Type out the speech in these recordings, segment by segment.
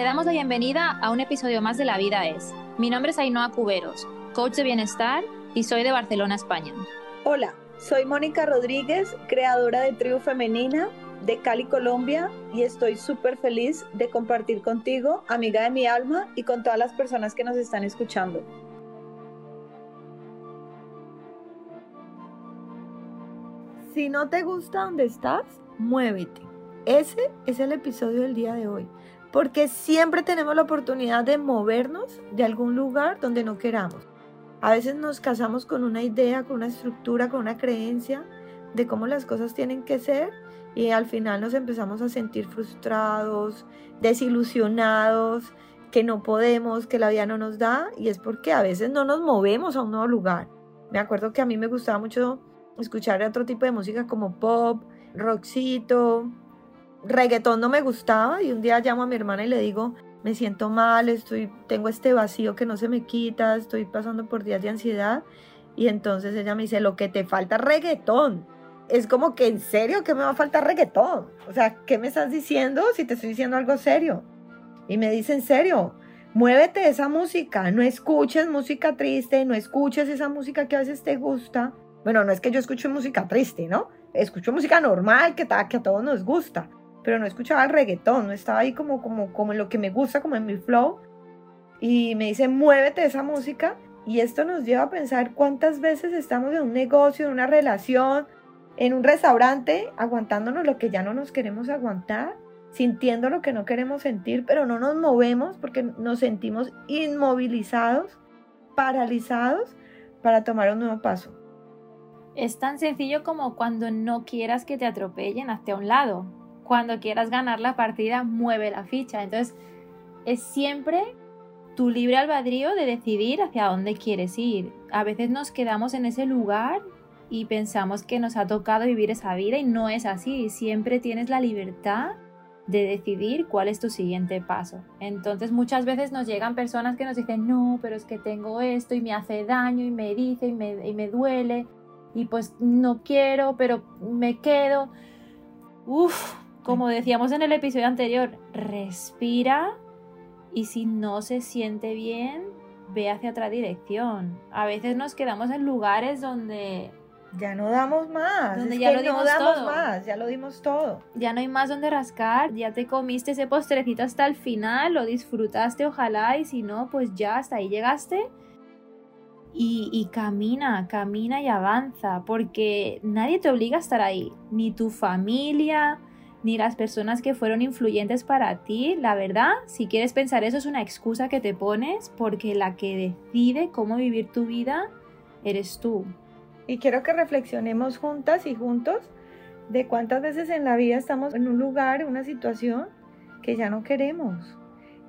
Te damos la bienvenida a un episodio más de La Vida es. Mi nombre es Ainhoa Cuberos, coach de bienestar y soy de Barcelona, España. Hola, soy Mónica Rodríguez, creadora de Tribu Femenina de Cali, Colombia, y estoy súper feliz de compartir contigo, amiga de mi alma, y con todas las personas que nos están escuchando. Si no te gusta donde estás, muévete. Ese es el episodio del día de hoy, porque siempre tenemos la oportunidad de movernos de algún lugar donde no queramos. A veces nos casamos con una idea, con una estructura, con una creencia de cómo las cosas tienen que ser y al final nos empezamos a sentir frustrados, desilusionados, que no podemos, que la vida no nos da y es porque a veces no nos movemos a un nuevo lugar. Me acuerdo que a mí me gustaba mucho escuchar otro tipo de música como pop, rockcito, reggaetón no me gustaba y un día llamo a mi hermana y le digo, me siento mal, estoy, tengo este vacío que no se me quita, estoy pasando por días de ansiedad y entonces ella me dice, lo que te falta reggaetón es como que en serio que me va a faltar reggaetón. O sea, ¿qué me estás diciendo si te estoy diciendo algo serio? Y me dice, en serio, muévete esa música, no escuches música triste, no escuches esa música que a veces te gusta. Bueno, no es que yo escuche música triste, ¿no? Escucho música normal que, que a todos nos gusta, pero no escuchaba el reggaetón, no estaba ahí como, como, como en lo que me gusta, como en mi flow. Y me dice, muévete esa música. Y esto nos lleva a pensar cuántas veces estamos en un negocio, en una relación, en un restaurante aguantándonos lo que ya no nos queremos aguantar, sintiendo lo que no queremos sentir, pero no nos movemos porque nos sentimos inmovilizados, paralizados para tomar un nuevo paso. Es tan sencillo como cuando no quieras que te atropellen hacia un lado. Cuando quieras ganar la partida, mueve la ficha. Entonces, es siempre tu libre albedrío de decidir hacia dónde quieres ir. A veces nos quedamos en ese lugar y pensamos que nos ha tocado vivir esa vida y no es así. Siempre tienes la libertad de decidir cuál es tu siguiente paso. Entonces muchas veces nos llegan personas que nos dicen, no, pero es que tengo esto y me hace daño y me dice y me, y me duele y pues no quiero, pero me quedo. Uf, como decíamos en el episodio anterior, respira y si no se siente bien, ve hacia otra dirección. A veces nos quedamos en lugares donde ya no damos más. Donde ya lo dimos no damos más, ya lo dimos todo. Ya no hay más donde rascar, ya te comiste ese postrecito hasta el final, lo disfrutaste, ojalá, y si no, pues ya hasta ahí llegaste. Y, y, camina, camina y avanza, porque nadie te obliga a estar ahí, ni tu familia, ni las personas que fueron influyentes para ti. La verdad, si quieres pensar eso es una excusa que te pones, porque la que decide cómo vivir tu vida eres tú. Y quiero que reflexionemos juntas y juntos de cuántas veces en la vida estamos en un lugar, una situación que ya no queremos.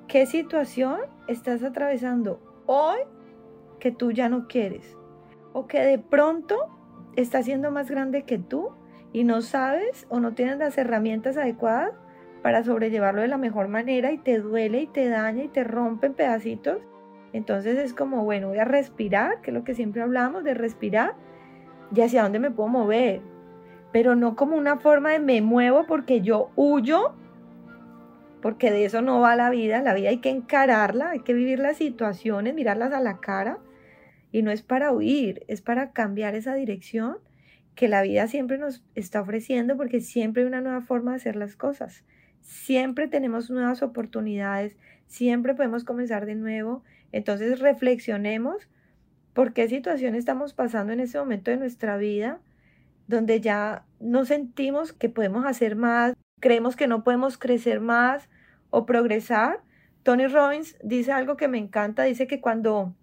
¿Qué situación estás atravesando hoy que tú ya no quieres? O que de pronto está siendo más grande que tú y no sabes o no tienes las herramientas adecuadas para sobrellevarlo de la mejor manera y te duele y te daña y te rompe en pedacitos. Entonces es como, bueno, voy a respirar, que es lo que siempre hablamos de respirar y hacia dónde me puedo mover, pero no como una forma de me muevo porque yo huyo, porque de eso no va la vida, la vida hay que encararla, hay que vivir las situaciones, mirarlas a la cara, y no es para huir, es para cambiar esa dirección que la vida siempre nos está ofreciendo porque siempre hay una nueva forma de hacer las cosas. Siempre tenemos nuevas oportunidades, siempre podemos comenzar de nuevo. Entonces reflexionemos por qué situación estamos pasando en ese momento de nuestra vida donde ya no sentimos que podemos hacer más, creemos que no podemos crecer más o progresar. Tony Robbins dice algo que me encanta, dice que cuando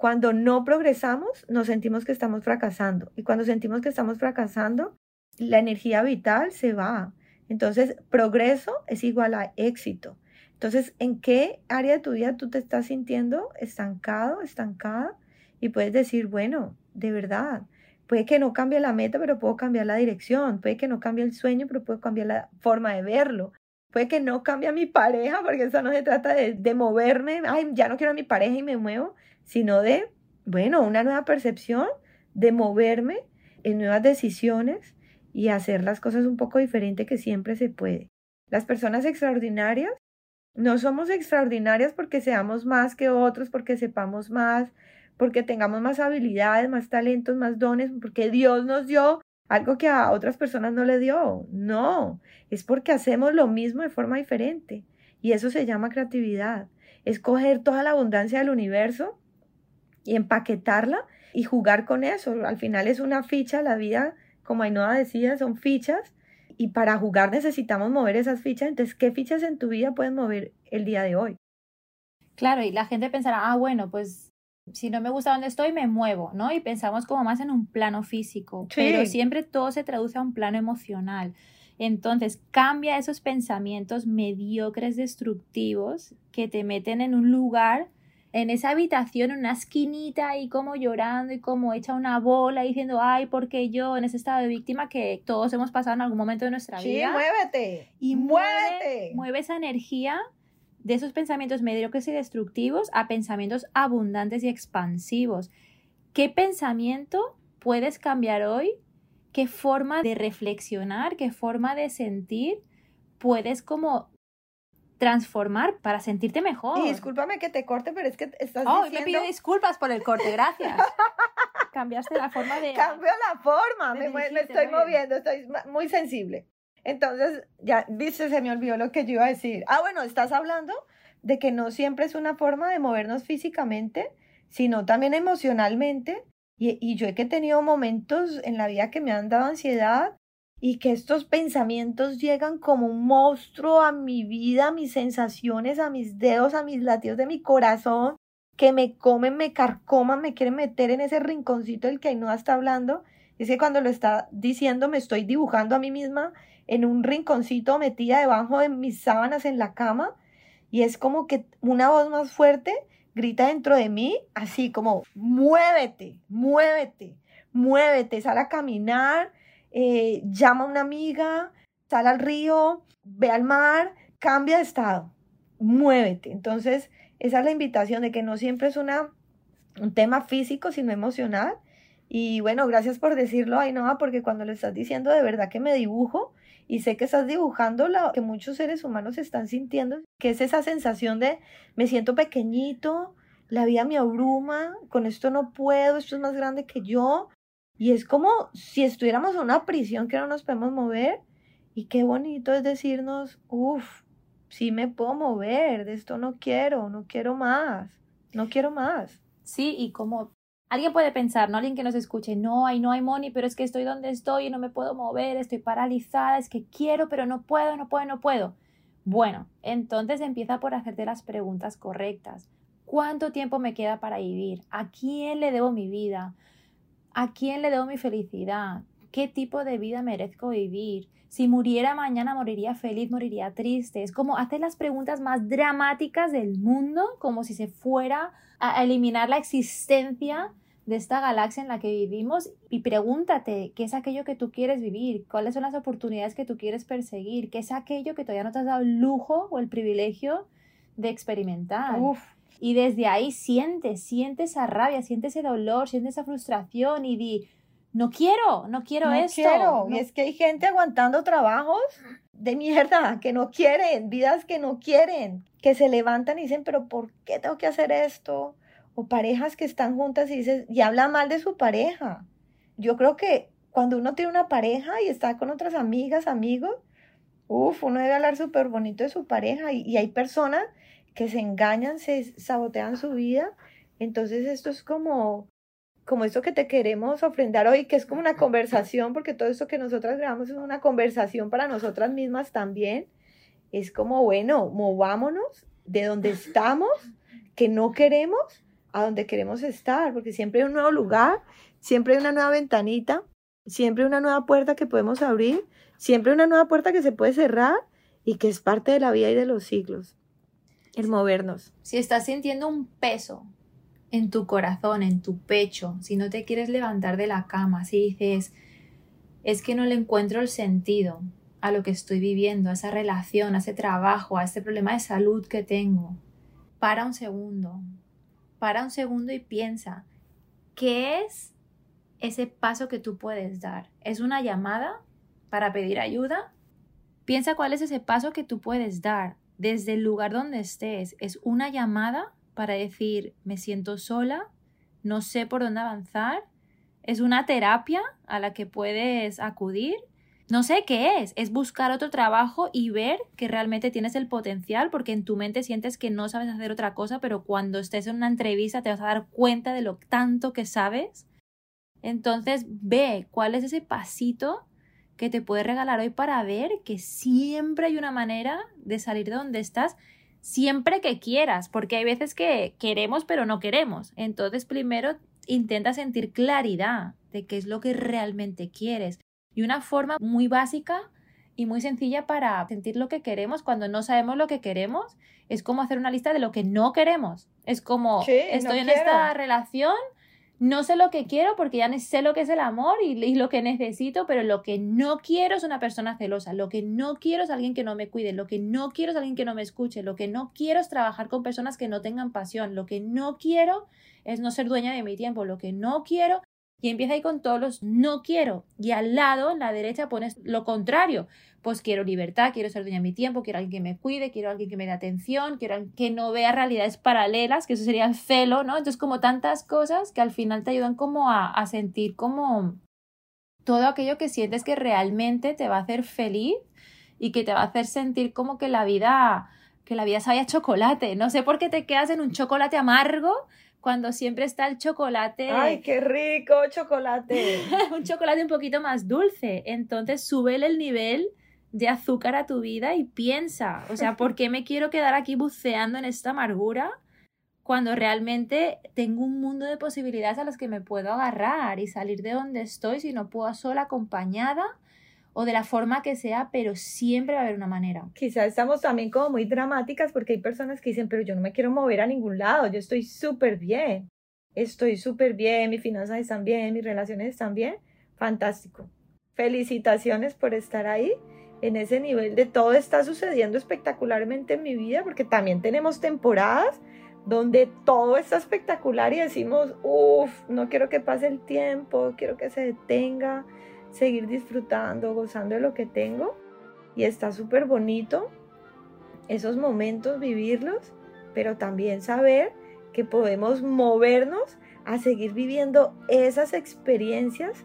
cuando no progresamos, nos sentimos que estamos fracasando. Y cuando sentimos que estamos fracasando, la energía vital se va. Entonces, progreso es igual a éxito. Entonces, ¿en qué área de tu vida tú te estás sintiendo estancado, estancada? y puedes decir, bueno, de verdad, puede que no cambie la meta, pero puedo cambiar la dirección, puede que no cambie el sueño, pero puedo cambiar la forma de verlo, puede que no cambie a mi pareja, porque eso no se trata de, de moverme, ay, ya no quiero a mi pareja y me muevo, sino de, bueno, una nueva percepción, de moverme en nuevas decisiones y hacer las cosas un poco diferente que siempre se puede. Las personas extraordinarias No somos extraordinarias porque seamos más que otros, porque sepamos más, porque tengamos más habilidades, más talentos, más dones, porque Dios nos dio algo que a otras personas no le dio. No, es porque hacemos lo mismo de forma diferente. Y eso se llama creatividad. Es coger toda la abundancia del universo y empaquetarla y jugar con eso. Al final es una ficha, la vida, como Ainhoa decía, son fichas y para jugar necesitamos mover esas fichas. Entonces, ¿qué fichas en tu vida puedes mover el día de hoy? Claro, y la gente pensará, ah, bueno, pues si no me gusta donde estoy, me muevo, ¿no? Y pensamos como más en un plano físico, pero siempre todo se traduce a un plano emocional. Entonces, cambia esos pensamientos mediocres, destructivos, que te meten en un lugar en esa habitación, en una esquinita y como llorando y como hecha una bola diciendo, ay, porque yo en ese estado de víctima que todos hemos pasado en algún momento de nuestra vida. Sí, muévete. Y muévete. Mueve, esa energía de esos pensamientos mediocres y destructivos a pensamientos abundantes y expansivos. ¿Qué pensamiento puedes cambiar hoy? ¿Qué forma de reflexionar, qué forma de sentir puedes como transformar para sentirte mejor. Y discúlpame que te corte, pero es que estás oh, diciendo... me pido disculpas por el corte, gracias. Cambiaste la forma de... Cambio la forma, me, estoy moviendo, estoy muy sensible. Entonces, ya, viste, se me olvidó lo que yo iba a decir. Ah, bueno, estás hablando de que no siempre es una forma de movernos físicamente, sino también emocionalmente. Y, y yo he que tenido momentos en la vida que me han dado ansiedad y que estos pensamientos llegan como un monstruo a mi vida, a mis sensaciones, a mis dedos, a mis latidos de mi corazón, que me comen, me carcoman, me quieren meter en ese rinconcito del que Ainhoa está hablando. Es que cuando lo está diciendo me estoy dibujando a mí misma en un rinconcito metida debajo de mis sábanas en la cama y es como que una voz más fuerte grita dentro de mí, así como, muévete, muévete, muévete, sal a caminar, eh, llama a una amiga, sal al río, ve al mar, cambia de estado, muévete. Entonces, esa es la invitación de que no siempre es una, un tema físico, sino emocional. Y bueno, gracias por decirlo, Ainhoa, porque cuando lo estás diciendo, de verdad que me dibujo y sé que estás dibujando lo que muchos seres humanos están sintiendo, que es esa sensación de me siento pequeñito, la vida me abruma, con esto no puedo, esto es más grande que yo, y es como si estuviéramos en una prisión que no nos podemos mover. Y qué bonito es decirnos, uff, sí me puedo mover, de esto no quiero, no quiero más, no quiero más. Sí, y como alguien puede pensar, ¿no? Alguien que nos escuche, no, hay no hay money, pero es que estoy donde estoy y no me puedo mover, estoy paralizada, es que quiero, pero no puedo, no puedo, no puedo. Bueno, entonces empieza por hacerte las preguntas correctas. ¿Cuánto tiempo me queda para vivir? ¿A quién le debo mi vida? ¿A quién le debo mi felicidad? ¿Qué tipo de vida merezco vivir? Si muriera mañana, moriría feliz, moriría triste. Es como hacer las preguntas más dramáticas del mundo, como si se fuera a eliminar la existencia de esta galaxia en la que vivimos y pregúntate qué es aquello que tú quieres vivir, cuáles son las oportunidades que tú quieres perseguir, qué es aquello que todavía no te has dado el lujo o el privilegio de experimentar. Uf. Y desde ahí siente, siente esa rabia, siente ese dolor, siente esa frustración y di, no quiero, no quiero no esto. Quiero. Y es que hay gente aguantando trabajos de mierda, que no quieren, vidas que no quieren, que se levantan y dicen, pero ¿por qué tengo que hacer esto? O parejas que están juntas y dicen, y habla mal de su pareja. Yo creo que cuando uno tiene una pareja y está con otras amigas, amigos, uff, uno debe hablar súper bonito de su pareja y, y hay personas que se engañan, se sabotean su vida. Entonces esto es como, como esto que te queremos ofrendar hoy, que es como una conversación, porque todo esto que nosotras grabamos es una conversación para nosotras mismas también. Es como, bueno, movámonos de donde estamos, que no queremos, a donde queremos estar, porque siempre hay un nuevo lugar, siempre hay una nueva ventanita, siempre hay una nueva puerta que podemos abrir, siempre hay una nueva puerta que se puede cerrar y que es parte de la vida y de los siglos el movernos. Si estás sintiendo un peso en tu corazón, en tu pecho, si no te quieres levantar de la cama, si dices, es que no le encuentro el sentido a lo que estoy viviendo, a esa relación, a ese trabajo, a ese problema de salud que tengo, para un segundo, para un segundo y piensa, ¿qué es ese paso que tú puedes dar? ¿Es una llamada para pedir ayuda? Piensa cuál es ese paso que tú puedes dar desde el lugar donde estés. Es una llamada para decir, me siento sola, no sé por dónde avanzar. Es una terapia a la que puedes acudir. No sé qué es, es buscar otro trabajo y ver que realmente tienes el potencial, porque en tu mente sientes que no sabes hacer otra cosa, pero cuando estés en una entrevista te vas a dar cuenta de lo tanto que sabes. Entonces ve cuál es ese pasito que te puede regalar hoy para ver que siempre hay una manera de salir de donde estás siempre que quieras, porque hay veces que queremos pero no queremos. Entonces primero intenta sentir claridad de qué es lo que realmente quieres. Y una forma muy básica y muy sencilla para sentir lo que queremos cuando no sabemos lo que queremos es como hacer una lista de lo que no queremos. Es como estoy en esta relación no sé lo que quiero porque ya sé lo que es el amor y, lo que necesito, pero lo que no quiero es una persona celosa, lo que no quiero es alguien que no me cuide, lo que no quiero es alguien que no me escuche, lo que no quiero es trabajar con personas que no tengan pasión, lo que no quiero es no ser dueña de mi tiempo, lo que no quiero y empieza ahí con todos los no quiero. Y al lado, en la derecha, pones lo contrario. Pues quiero libertad, quiero ser dueña de mi tiempo, quiero alguien que me cuide, quiero alguien que me dé atención, quiero que no vea realidades paralelas, que eso sería el celo, ¿no? Entonces, como tantas cosas que al final te ayudan como a, a sentir como todo aquello que sientes que realmente te va a hacer feliz y que te va a hacer sentir como que la vida que la vida sabe a chocolate. No sé por qué te quedas en un chocolate amargo cuando siempre está el chocolate. ¡Ay, qué rico chocolate! un chocolate un poquito más dulce. Entonces, sube el nivel de azúcar a tu vida y piensa, o sea, ¿por qué me quiero quedar aquí buceando en esta amargura cuando realmente tengo un mundo de posibilidades a las que me puedo agarrar y salir de donde estoy si no puedo sola, acompañada? O de la forma que sea, pero siempre va a haber una manera. Quizás estamos también como muy dramáticas porque hay personas que dicen, pero yo no me quiero mover a ningún lado, yo estoy súper bien, estoy súper bien, mis finanzas están bien, mis relaciones están bien, fantástico. Felicitaciones por estar ahí en ese nivel de todo está sucediendo espectacularmente en mi vida, porque también tenemos temporadas donde todo está espectacular y decimos, uff, no quiero que pase el tiempo, quiero que se detenga, seguir disfrutando, gozando de lo que tengo. Y está súper bonito esos momentos, vivirlos, pero también saber que podemos movernos a seguir viviendo esas experiencias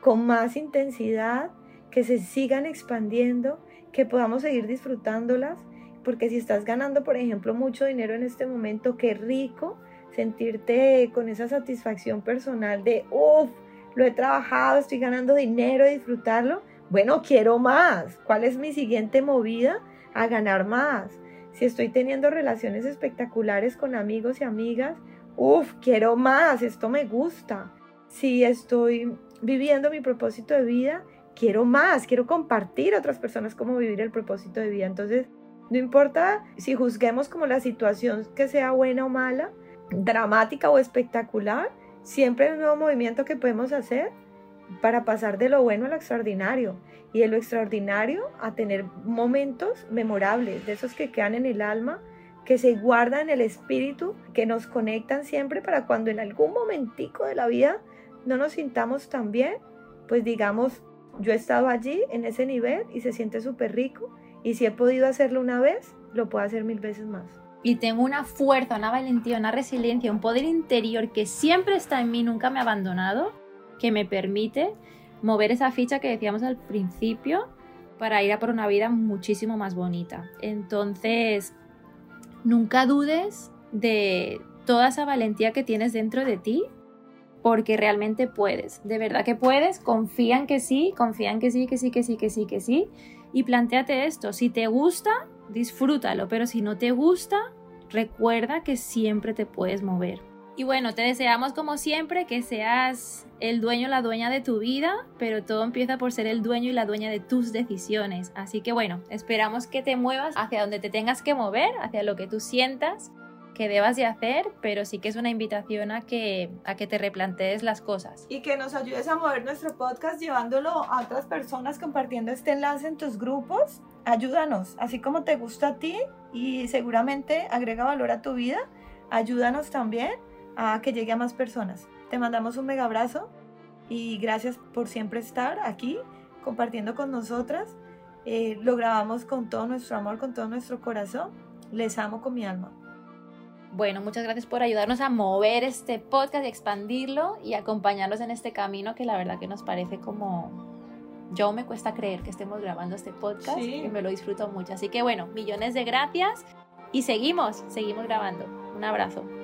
con más intensidad, que se sigan expandiendo, que podamos seguir disfrutándolas, porque si estás ganando, por ejemplo, mucho dinero en este momento, qué rico sentirte con esa satisfacción personal de, uff, lo he trabajado, estoy ganando dinero, disfrutarlo. Bueno, quiero más. ¿Cuál es mi siguiente movida? A ganar más. Si estoy teniendo relaciones espectaculares con amigos y amigas, uff, quiero más, esto me gusta. Si estoy viviendo mi propósito de vida, quiero más, quiero compartir a otras personas cómo vivir el propósito de vida. Entonces, no importa si juzguemos como la situación que sea buena o mala, dramática o espectacular, Siempre hay un nuevo movimiento que podemos hacer para pasar de lo bueno a lo extraordinario. Y de lo extraordinario a tener momentos memorables, de esos que quedan en el alma, que se guardan en el espíritu, que nos conectan siempre para cuando en algún momentico de la vida no nos sintamos tan bien, pues digamos, yo he estado allí en ese nivel y se siente súper rico y si he podido hacerlo una vez, lo puedo hacer mil veces más y tengo una fuerza, una valentía, una resiliencia, un poder interior que siempre está en mí, nunca me ha abandonado, que me permite mover esa ficha que decíamos al principio para ir a por una vida muchísimo más bonita. Entonces, nunca dudes de toda esa valentía que tienes dentro de ti, porque realmente puedes, de verdad que puedes, confía en que sí, confía en que sí, que sí, que sí, que sí, que sí, y planteate esto, si te gusta, disfrútalo, pero si no te gusta, recuerda que siempre te puedes mover. Y bueno, te deseamos como siempre que seas el dueño la dueña de tu vida, pero todo empieza por ser el dueño y la dueña de tus decisiones. Así que bueno, esperamos que te muevas hacia donde te tengas que mover, hacia lo que tú sientas que debas de hacer, pero sí que es una invitación a que, a que te replantees las cosas. Y que nos ayudes a mover nuestro podcast llevándolo a otras personas, compartiendo este enlace en tus grupos. Ayúdanos, así como te gusta a ti y seguramente agrega valor a tu vida, ayúdanos también a que llegue a más personas. Te mandamos un mega abrazo y gracias por siempre estar aquí compartiendo con nosotras Eh, lo grabamos con todo nuestro amor, con todo nuestro corazón. Les amo con mi alma. Bueno, muchas gracias por ayudarnos a mover este podcast y expandirlo y acompañarnos en este camino que la verdad que nos parece como... Yo me cuesta creer que estemos grabando este podcast y me lo disfruto mucho. Así que bueno, millones de gracias y seguimos, seguimos grabando. Un abrazo.